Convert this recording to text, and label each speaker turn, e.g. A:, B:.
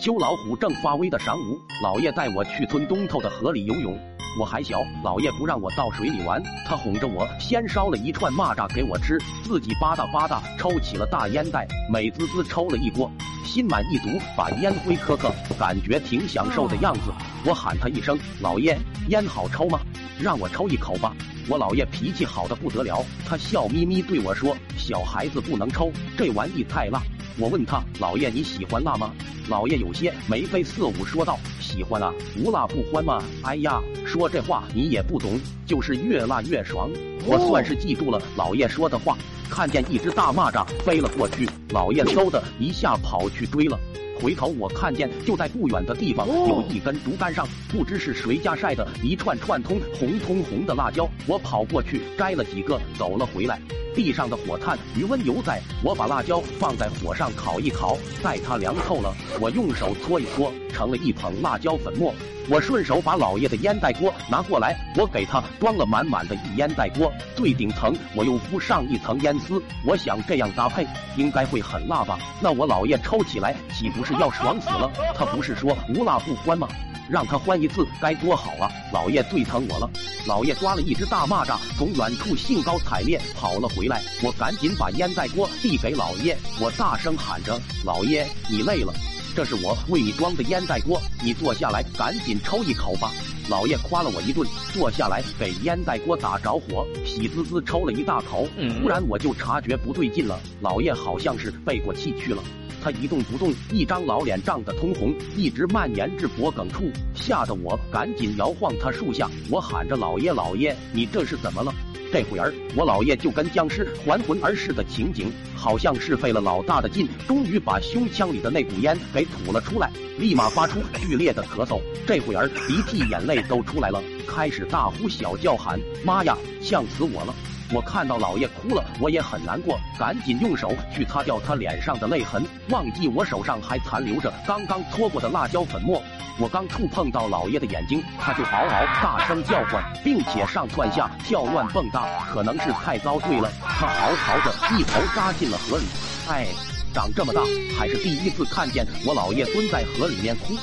A: 秋老虎正发威的晌午，老爷带我去村东头的河里游泳。我还小，老爷不让我到水里玩，他哄着我先烧了一串蚂蚱给我吃，自己吧嗒吧嗒抽起了大烟袋，美滋滋抽了一锅，心满意足把烟灰磕磕，感觉挺享受的样子。我喊他一声：“老爷，烟好抽吗？让我抽一口吧。”我老爷脾气好的不得了，他笑眯眯对我说：“小孩子不能抽，这玩意太辣。”我问他：“老爷你喜欢辣吗？”老爷有些眉飞色舞说道：“喜欢啊，无辣不欢嘛。”哎呀，说这话你也不懂，就是越辣越爽。我算是记住了老爷说的话。看见一只大蚂蚱飞了过去，老爷嗖的一下跑去追了。回头我看见就在不远的地方有一根竹竿上，不知是谁家晒的一串串通红通红的辣椒。我跑过去摘了几个，走了回来。地上的火炭余温犹在，我把辣椒放在火上烤一烤，待它凉透了，我用手搓一搓，成了一捧辣椒粉末。我顺手把老爷的烟袋锅拿过来，我给他装了满满的一烟袋锅，最顶层我又敷上一层烟丝。我想这样搭配应该会很辣吧？那我老爷抽起来岂不是要爽死了？他不是说无辣不欢吗？让他欢一次该多好啊！老爷最疼我了。老爷抓了一只大蚂蚱，从远处兴高采烈跑了回来。我赶紧把烟袋锅递给老爷，我大声喊着：“老爷，你累了，这是我为你装的烟袋锅，你坐下来，赶紧抽一口吧。”老爷夸了我一顿，坐下来给烟袋锅打着火，喜滋滋抽了一大口。突然我就察觉不对劲了，老爷好像是背过气去了。他一动不动，一张老脸涨得通红，一直蔓延至脖梗处，吓得我赶紧摇晃他树下。我喊着：“老爷，老爷，你这是怎么了？”这会儿，我老爷就跟僵尸还魂而逝的情景，好像是费了老大的劲，终于把胸腔里的那股烟给吐了出来，立马发出剧烈的咳嗽。这会儿，鼻涕眼泪都出来了，开始大呼小叫喊：“妈呀，呛死我了！”我看到老爷哭了，我也很难过，赶紧用手去擦掉他脸上的泪痕，忘记我手上还残留着刚刚搓过的辣椒粉末。我刚触碰到老爷的眼睛，他就嗷嗷大声叫唤，并且上窜下跳乱蹦跶，可能是太遭罪了，他嚎啕着一头扎进了河里。哎，长这么大还是第一次看见我老爷蹲在河里面哭。